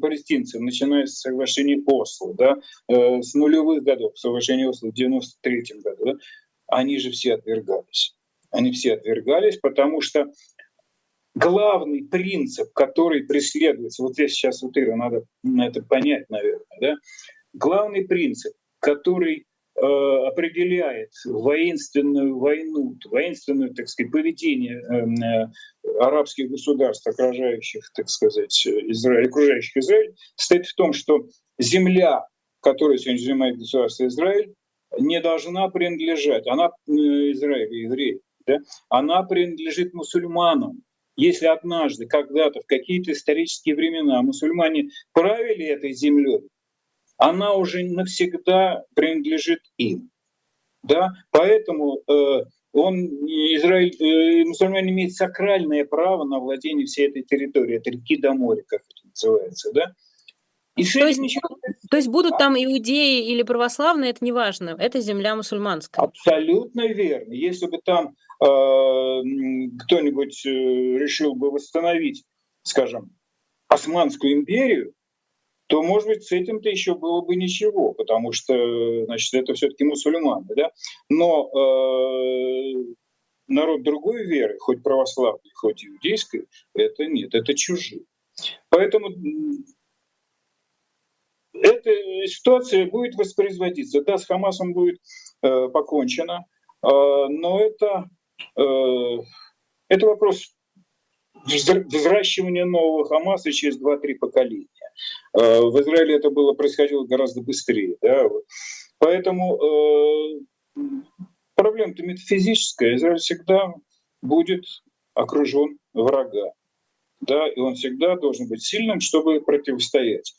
палестинцев, начиная с соглашений Осло, да, э, с нулевых годов, соглашение Осло в 93 году, да, они же все отвергались. Они все отвергались, потому что главный принцип, который преследуется, вот здесь сейчас вот Ира, надо это понять, наверное, да, главный принцип, который Э, определяет воинственную войну, воинственное, так сказать, поведение эм, э, арабских государств, окружающих, так сказать, Израиль, окружающих Израиль, состоит в том, что земля, которую сегодня занимает государство Израиль, не должна принадлежать, она э, Израиль, евреи, да, она принадлежит мусульманам. Если однажды, когда-то, в какие-то исторические времена мусульмане правили этой землей, она уже навсегда принадлежит им. Да? Поэтому э, он, Израиль, э, мусульмане имеют сакральное право на владение всей этой территорией, от реки до моря, как это называется. Да? И то, есть, ничего... то есть будут там иудеи или православные, это не важно, это земля мусульманская. Абсолютно верно. Если бы там э, кто-нибудь э, решил бы восстановить, скажем, Османскую империю, то, может быть, с этим-то еще было бы ничего, потому что, значит, это все-таки мусульмане, да. Но э, народ другой веры, хоть православный, хоть иудейской, это нет, это чужие. Поэтому эта ситуация будет воспроизводиться. Да, с Хамасом будет э, покончено, э, но это, э, это вопрос взращивания нового Хамаса через 2-3 поколения. Э, в Израиле это было происходило гораздо быстрее. Да? Поэтому э, проблема-то метафизическая. Израиль всегда будет окружен врага. Да, и он всегда должен быть сильным, чтобы противостоять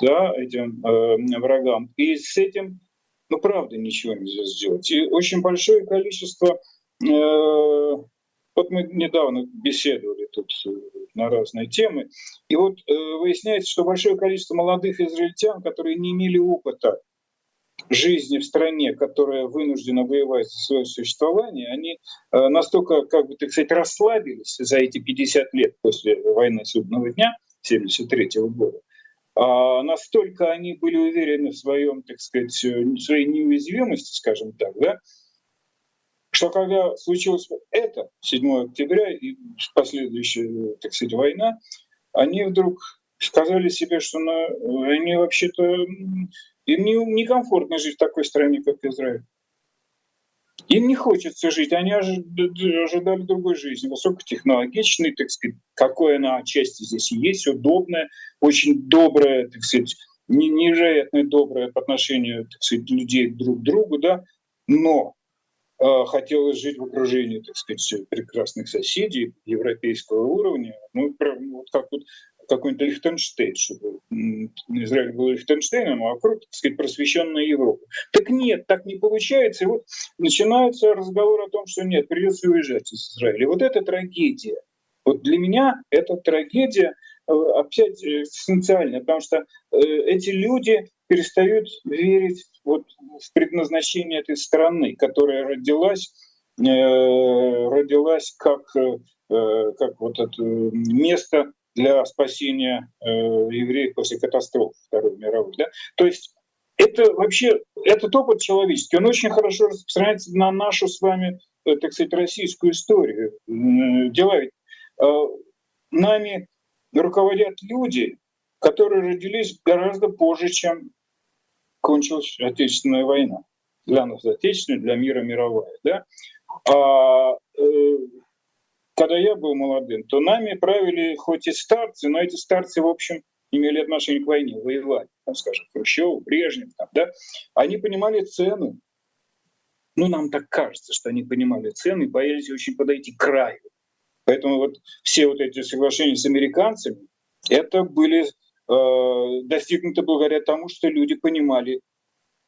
да, этим э, врагам. И с этим, ну, правда, ничего нельзя сделать. И очень большое количество... Э, вот мы недавно беседовали тут э, на разные темы, и вот э, выясняется, что большое количество молодых израильтян, которые не имели опыта жизни в стране, которая вынуждена воевать за свое существование, они э, настолько, как бы, так сказать, расслабились за эти 50 лет после войны Судного дня 1973 года, настолько они были уверены в своем, так сказать, в своей неуязвимости, скажем так, да, что когда случилось это, 7 октября и последующая, так сказать, война, они вдруг сказали себе, что ну, они вообще-то им не, некомфортно жить в такой стране, как Израиль. Им не хочется жить, они ожидали другой жизни, высокотехнологичной, так сказать, какой она отчасти здесь есть, удобная, очень добрая, так сказать, невероятно добрая по отношению так сказать, людей друг к другу, да, но э, хотелось жить в окружении, так сказать, прекрасных соседей европейского уровня. Ну, вот как вот какой-то Лихтенштейн, чтобы Израиль был Лихтенштейном, а вокруг, так сказать, просвещенная Европа. Так нет, так не получается. И вот начинается разговор о том, что нет, придется уезжать из Израиля. Вот это трагедия. Вот для меня это трагедия э, опять экзистенциальная, потому что э, эти люди перестают верить вот в предназначение этой страны, которая родилась, э, родилась как, как вот это место для спасения э, евреев после катастрофы Второй мировой. Да? То есть это вообще, этот опыт человеческий, он очень хорошо распространяется на нашу с вами, э, так сказать, российскую историю. Дела ведь э, нами руководят люди, которые родились гораздо позже, чем кончилась Отечественная война. Для нас Отечественная, для мира мировая. Да? А, э, когда я был молодым, то нами правили хоть и старцы, но эти старцы, в общем, имели отношение к войне, воевали, там, скажем, Хрущев, Брежнев, там, да, они понимали цену. Ну, нам так кажется, что они понимали цены и боялись очень подойти к краю. Поэтому вот все вот эти соглашения с американцами, это были э, достигнуты благодаря тому, что люди понимали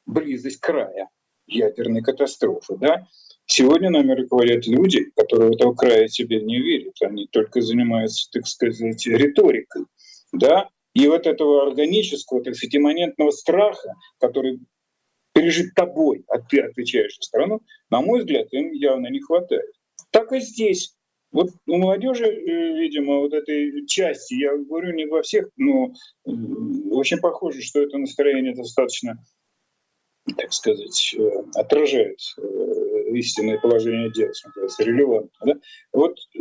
близость края ядерной катастрофы. Да? Сегодня нами руководят люди, которые этого края себе не верят. Они только занимаются, так сказать, риторикой. Да? И вот этого органического, так сказать, имманентного страха, который пережит тобой, а ты отвечаешь за страну, на мой взгляд, им явно не хватает. Так и здесь. Вот у молодежи, э, видимо, вот этой части, я говорю не во всех, но очень похоже, что это настроение достаточно так сказать, э, отражает э, истинное положение дел, что называется, релевантно. Да? Вот э,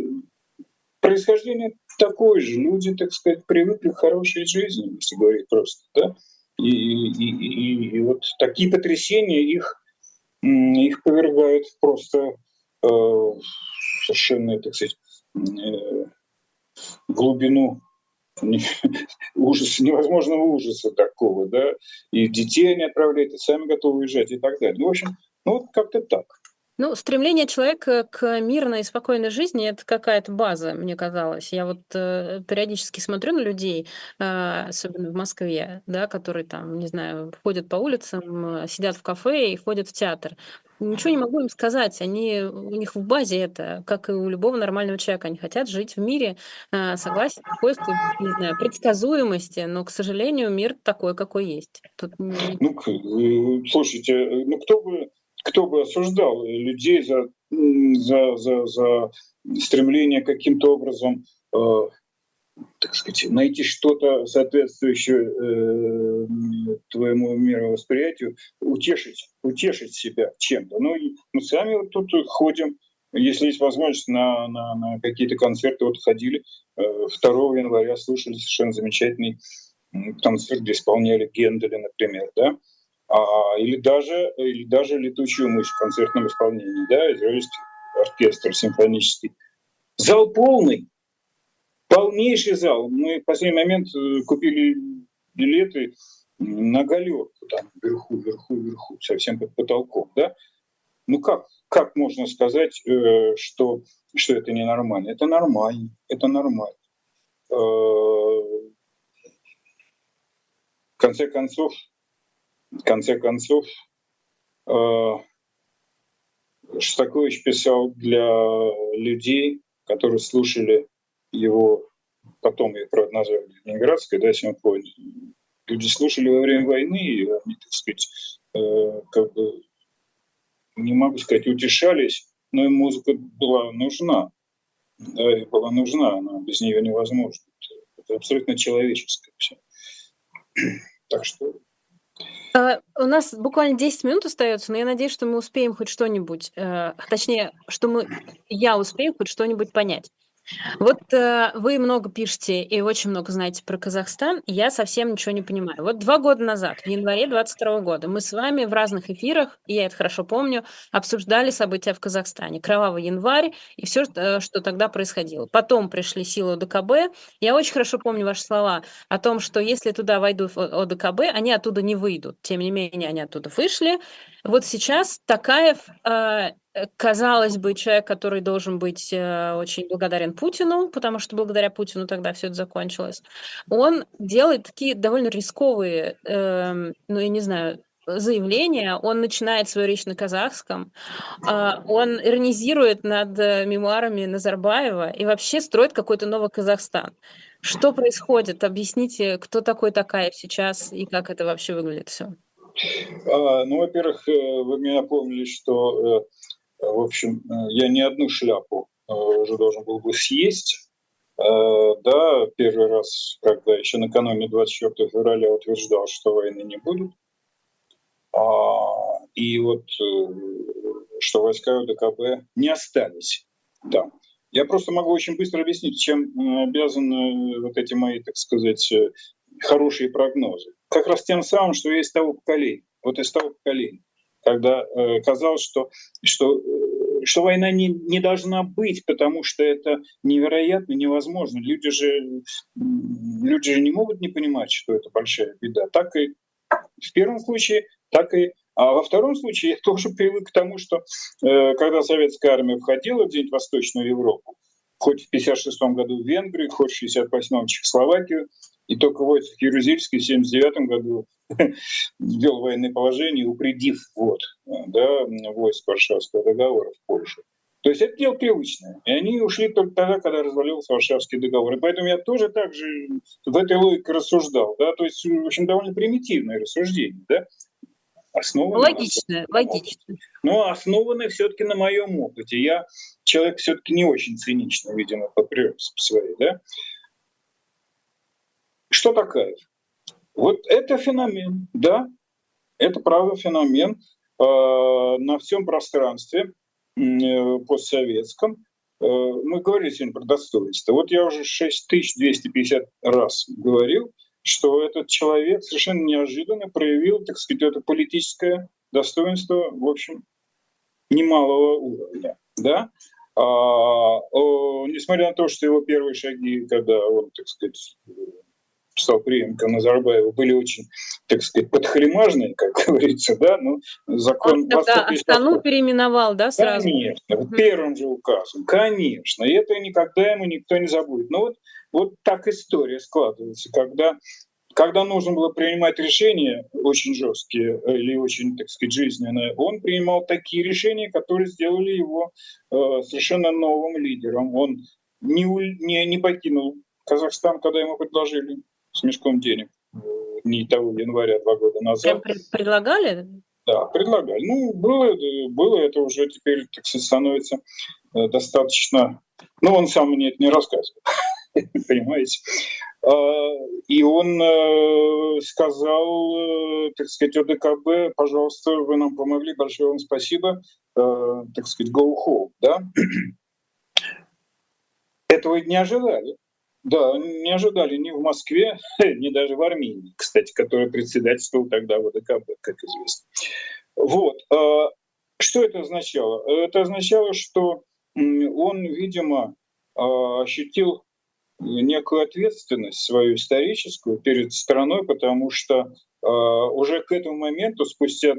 происхождение такое же. Люди, так сказать, привыкли к хорошей жизни, если говорить просто. Да? И, и, и, и вот такие потрясения их, их повергают просто э, совершенно, так сказать, э, глубину (laughs) ужас, невозможного ужаса такого, да, и детей они отправляют, и сами готовы уезжать и так далее. Ну, в общем, ну вот как-то так. Ну, стремление человека к мирной и спокойной жизни это какая-то база, мне казалось. Я вот э, периодически смотрю на людей, э, особенно в Москве, да, которые там, не знаю, ходят по улицам, э, сидят в кафе и ходят в театр. Ничего не могу им сказать. Они, у них в базе это, как и у любого нормального человека. Они хотят жить в мире, э, согласия, спокойствия, не знаю, предсказуемости, но, к сожалению, мир такой, какой есть. Тут... Ну, э, слушайте, э, ну кто бы кто бы осуждал людей за, за, за, за стремление каким-то образом э, так сказать, найти что-то соответствующее э, твоему мировосприятию, утешить, утешить себя чем-то. Ну, мы сами вот тут ходим, если есть возможность, на, на, на какие-то концерты вот ходили. Э, 2 января слушали совершенно замечательный концерт, где исполняли Генделя, например, да а, или даже или даже летучую мышь в концертном исполнении, да, израильский оркестр симфонический. Зал полный, полнейший зал. Мы в последний момент э, купили билеты на галерку, там вверху, вверху, вверху, совсем под потолком, да. Ну как, как можно сказать, э, что, что это ненормально? Это нормально, это нормально. Э, в конце концов, в конце концов, э, Шостакович писал для людей, которые слушали его, потом я, правда, назвали Ленинградской, да, симфонии. Люди слушали во время войны, и они, так сказать, э, как бы, не могу сказать, утешались, но им музыка была нужна. Да, и была нужна, она без нее невозможно. Это абсолютно человеческое все. Так что у нас буквально 10 минут остается, но я надеюсь, что мы успеем хоть что-нибудь, э, точнее, что мы, я успею хоть что-нибудь понять. Вот э, вы много пишете и очень много знаете про Казахстан, я совсем ничего не понимаю. Вот два года назад, в январе 22 года, мы с вами в разных эфирах, и я это хорошо помню, обсуждали события в Казахстане. Кровавый январь и все, что, э, что тогда происходило. Потом пришли силы ОДКБ. Я очень хорошо помню ваши слова о том, что если туда войдут ОДКБ, они оттуда не выйдут. Тем не менее, они оттуда вышли. Вот сейчас Такаев Э, казалось бы, человек, который должен быть э, очень благодарен Путину, потому что благодаря Путину тогда все это закончилось, он делает такие довольно рисковые, э, ну, я не знаю, заявления, он начинает свою речь на казахском, э, он иронизирует над э, мемуарами Назарбаева и вообще строит какой-то новый Казахстан. Что происходит? Объясните, кто такой Такаев сейчас и как это вообще выглядит все. А, ну, во-первых, э, вы меня напомнили, что в общем, э, я не одну шляпу э, уже должен был бы съесть. Э, да, первый раз, когда еще накануне 24 февраля утверждал, что войны не будет. А, и вот что войска ДКБ не остались там. Я просто могу очень быстро объяснить, чем обязаны вот эти мои, так сказать, хорошие прогнозы. Как раз тем самым, что я из того поколения. Вот из того поколения когда э, казалось, что, что, э, что война не, не должна быть, потому что это невероятно, невозможно. Люди же, люди же не могут не понимать, что это большая беда. Так и в первом случае, так и а во втором случае (laughs) я тоже привык к тому, что э, когда советская армия входила в Восточную Европу, хоть в 1956 году в Венгрию, хоть в 1968 в Чехословакию, и только Войцех Ярузельский в 1979 году ввел военное положение, упредив вот, да, войск Варшавского договора в Польшу. То есть это дело привычное. И они ушли только тогда, когда развалился Варшавский договор. И поэтому я тоже так же в этой логике рассуждал. Да? То есть, в общем, довольно примитивное рассуждение. Да? Основано логично, логично. Но основано все-таки на моем опыте. Я человек все-таки не очень циничный, видимо, по природе своей. Да? Что такая? Вот это феномен, да, это правда феномен э, на всем пространстве э, постсоветском. Э, мы говорили сегодня про достоинство. Вот я уже 6250 раз говорил, что этот человек совершенно неожиданно проявил, так сказать, это политическое достоинство, в общем, немалого уровня. Да? А, несмотря на то, что его первые шаги, когда он, так сказать, писал преемника Назарбаева, были очень, так сказать, подхалимажные, как (laughs) говорится, да, ну, закон... Он тогда Астану переименовал, да, сразу? Конечно, mm первым же указом, конечно, и это никогда ему никто не забудет. Но вот, вот так история складывается, когда когда нужно было принимать решения очень жесткие э, или очень, так сказать, жизненные, он принимал такие решения, которые сделали его э, совершенно новым лидером. Он не, не, не покинул Казахстан, когда ему предложили с мешком денег не того января два года назад. Прям предлагали? Да, предлагали. Ну, было, было это уже теперь, так сказать, становится э, достаточно... Ну, он сам мне это не рассказывал, (laughs) понимаете. А, и он э, сказал, э, так сказать, ОДКБ, пожалуйста, вы нам помогли, большое вам спасибо, так сказать, go home, да? (clears throat) Этого не ожидали. Да, не ожидали ни в Москве, (laughs) ни даже в Армении, кстати, который председательствовал тогда в ВДКБ, как известно. Вот. А, что это означало? Это означало, что он, видимо, а, ощутил некую ответственность свою историческую перед страной, потому что а, уже к этому моменту, спустя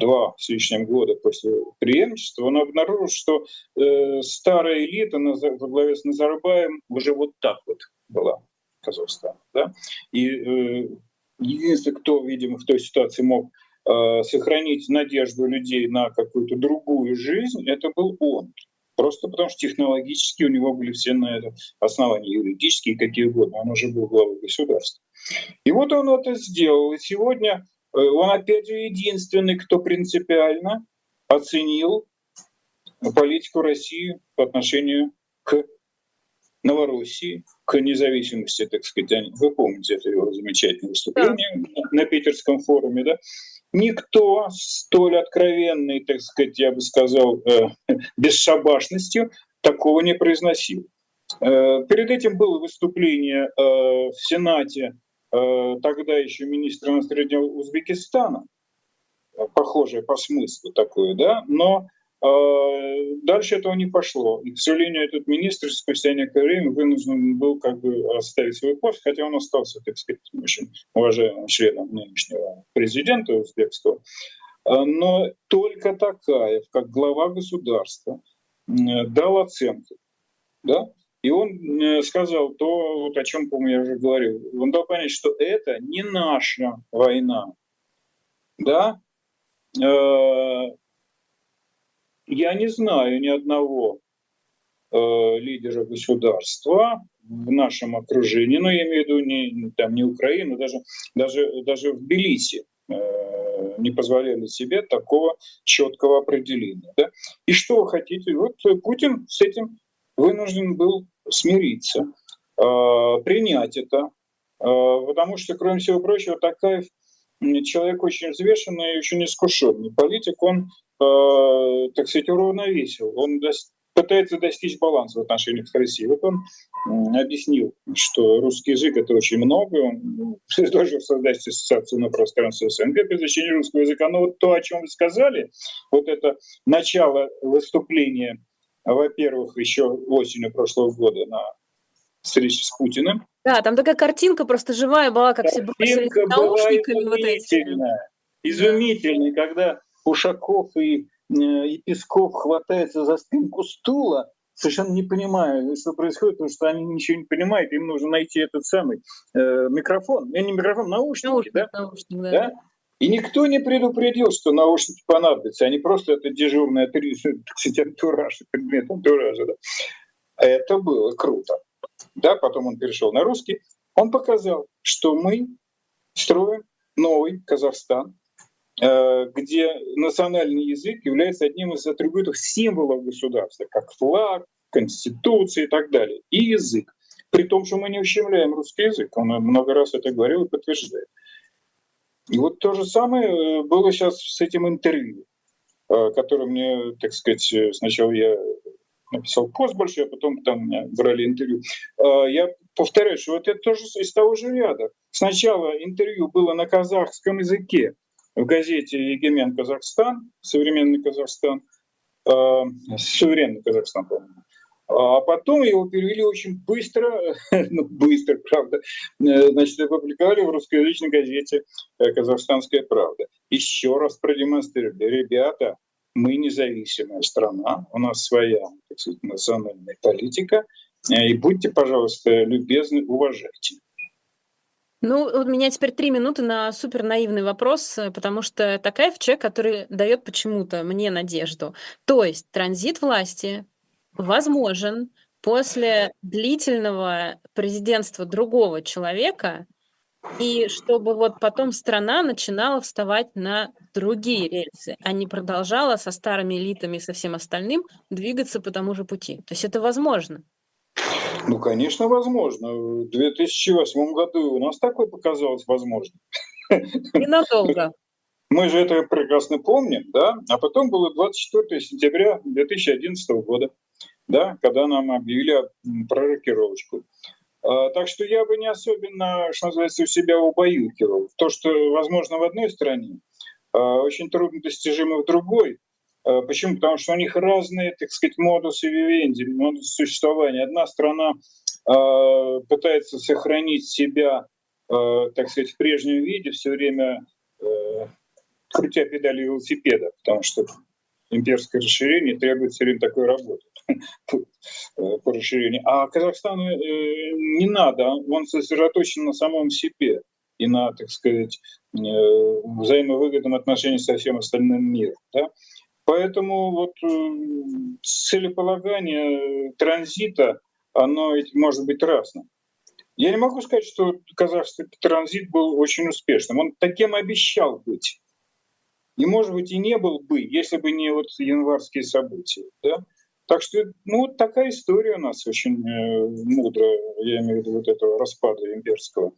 два с лишним года после преемничества, он обнаружил, что э, старая элита во главе с Назарбаем уже вот так вот была Казахстан. Да? И э, единственный, кто, видимо, в той ситуации мог э, сохранить надежду людей на какую-то другую жизнь, это был он. Просто потому что технологически у него были все на это основания, юридические, какие угодно. Он уже был главой государства. И вот он это сделал. И сегодня он, опять же, единственный, кто принципиально оценил политику России по отношению к Новороссии, к независимости, так сказать. Вы помните это его замечательное выступление да. на Питерском форуме, да? Никто столь откровенный, так сказать, я бы сказал, э, (laughs) бесшабашностью такого не произносил. Э, перед этим было выступление в Сенате Э, тогда еще министр иностранных Узбекистана, э, похожее по смыслу такое, да, но э, дальше этого не пошло. И, к сожалению, этот министр спустя некоторое время вынужден был как бы оставить свой пост, хотя он остался, так сказать, очень уважаемым членом нынешнего президента узбекского. Но только такая, как глава государства, дал оценку да, и он э, сказал то, вот о чем, по-моему, я уже говорил. Он дал понять, что это не наша война. Да? Э, я не знаю ни одного э, лидера государства в нашем окружении, но я имею в виду не, там, не Украину, даже, даже, даже в Тбилиси не позволяли себе такого четкого определения. Да? И что вы хотите? Вот Путин с этим вынужден был смириться, э, принять это, э, потому что, кроме всего прочего, Такаев человек очень взвешенный и очень искушенный. Политик, он, э, так сказать, уравновесил, он пытается достичь баланса в отношениях с Россией. Вот он объяснил, что русский язык — это очень много, он (laughs) предложил создать ассоциацию на пространстве СНГ при изучении русского языка. Но вот то, о чем вы сказали, вот это начало выступления во-первых, еще осенью прошлого года на встрече с Путиным. Да, там такая картинка просто живая была, как все бросились наушниками. Вот изумительная, изумительная, да. когда Ушаков и, э, и Песков хватаются за спинку стула, совершенно не понимая, что происходит, потому что они ничего не понимают, им нужно найти этот самый э, микрофон, э, не микрофон, наушники, наушник, да? Наушник, да. да? И никто не предупредил, что наушники понадобятся. Они просто это дежурная, так сказать, антураж, предмет антуража. Да. Это было круто. Да, потом он перешел на русский. Он показал, что мы строим новый Казахстан, э, где национальный язык является одним из атрибутов символов государства, как флаг, конституция и так далее. И язык. При том, что мы не ущемляем русский язык. Он много раз это говорил и подтверждает. И вот то же самое э, было сейчас с этим интервью, э, которое мне, так сказать, э, сначала я написал пост большой, а потом там меня брали интервью. Я повторяю, что вот это тоже из того же ряда. Сначала интервью было на казахском языке в газете «Егемен Казахстан», «Современный Казахстан», «Суверенный Казахстан», по-моему. А потом его перевели очень быстро, (laughs) ну, быстро, правда, э, значит, опубликовали в русскоязычной газете э, «Казахстанская правда». Еще раз продемонстрировали, ребята, мы независимая страна, у нас своя так сказать, национальная политика, э, и будьте, пожалуйста, любезны, уважайте. Ну, у меня теперь три минуты на супер наивный вопрос, потому что такая человек, который дает почему-то мне надежду. То есть транзит власти возможен после длительного президентства другого человека, и чтобы вот потом страна начинала вставать на другие рельсы, а не продолжала со старыми элитами и со всем остальным двигаться по тому же пути. То есть это возможно. Ну, конечно, возможно. В 2008 году у нас такое показалось возможно. Ненадолго. (laughs) Мы же это прекрасно помним, да? А потом было 24 сентября 2011 года да, когда нам объявили про рокировочку. А, так что я бы не особенно, что называется, у себя убаюкивал. То, что возможно в одной стране, а, очень трудно достижимо в другой. А, почему? Потому что у них разные, так сказать, модусы вивенди, модусы существования. Одна страна пытается сохранить себя, так сказать, в прежнем виде, все время крутя педали велосипеда, потому что имперское расширение требует все время такой работы. По расширению. А Казахстану э, не надо, он сосредоточен на самом себе и на, так сказать, э, взаимовыгодном отношении со всем остальным миром. Да? Поэтому вот э, целеполагание транзита, оно может быть разным. Я не могу сказать, что казахский транзит был очень успешным. Он таким обещал быть. И, может быть, и не был бы, если бы не вот январские события. Да? Так что, ну, вот такая история у нас очень э, мудрая, я имею в виду вот этого распада имперского.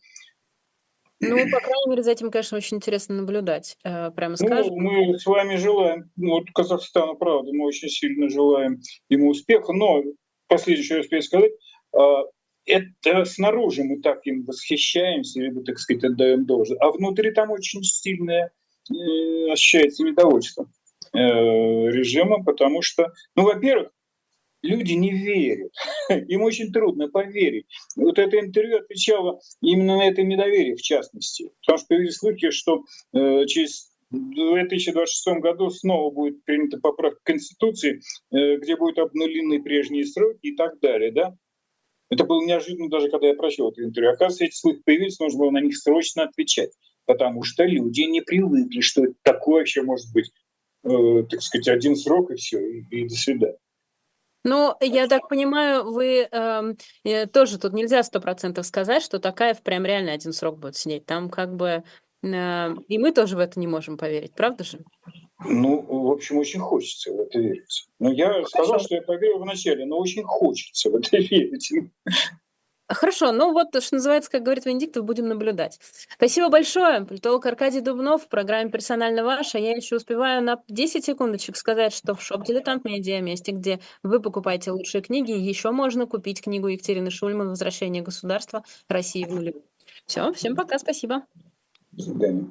Ну, по крайней мере, за этим, конечно, очень интересно наблюдать, э, прямо ну, скажем. Ну, мы с вами желаем, ну, вот Казахстану, правда, мы очень сильно желаем ему успеха, но, последнее, что я успею сказать, э, это снаружи мы так им восхищаемся, либо, так сказать, отдаем должное, а внутри там очень сильное ощущается недовольство режима, потому что, ну, во-первых, люди не верят. (laughs) Им очень трудно поверить. Вот это интервью отвечало именно на это недоверие, в частности. Потому что появились слухи, что э, через в 2026 году снова будет принята поправка Конституции, э, где будут обнулены прежние сроки и так далее. Да? Это было неожиданно даже, когда я прочел это интервью. Оказывается, эти слухи появились, нужно было на них срочно отвечать, потому что люди не привыкли, что такое вообще может быть, э, так сказать, один срок и все, и, и до свидания. Ну, я так понимаю, вы эм, э, тоже тут нельзя сто процентов сказать, что такая прям реально один срок будет сидеть. Там как бы э, и мы тоже в это не можем поверить, правда же? Ну, в общем, очень хочется в это верить. Но я Хорошо. сказал, что я поверил вначале, но очень хочется в это (laughs) верить. Хорошо, ну вот, что называется, как говорит Венедиктов, будем наблюдать. Спасибо большое. Политолог Аркадий Дубнов в программе «Персонально ваша». Я еще успеваю на 10 секундочек сказать, что в шоп «Дилетант Медиа», месте, где вы покупаете лучшие книги, еще можно купить книгу Екатерины Шульман «Возвращение государства России в нулевую». Все, всем пока, спасибо. До свидания.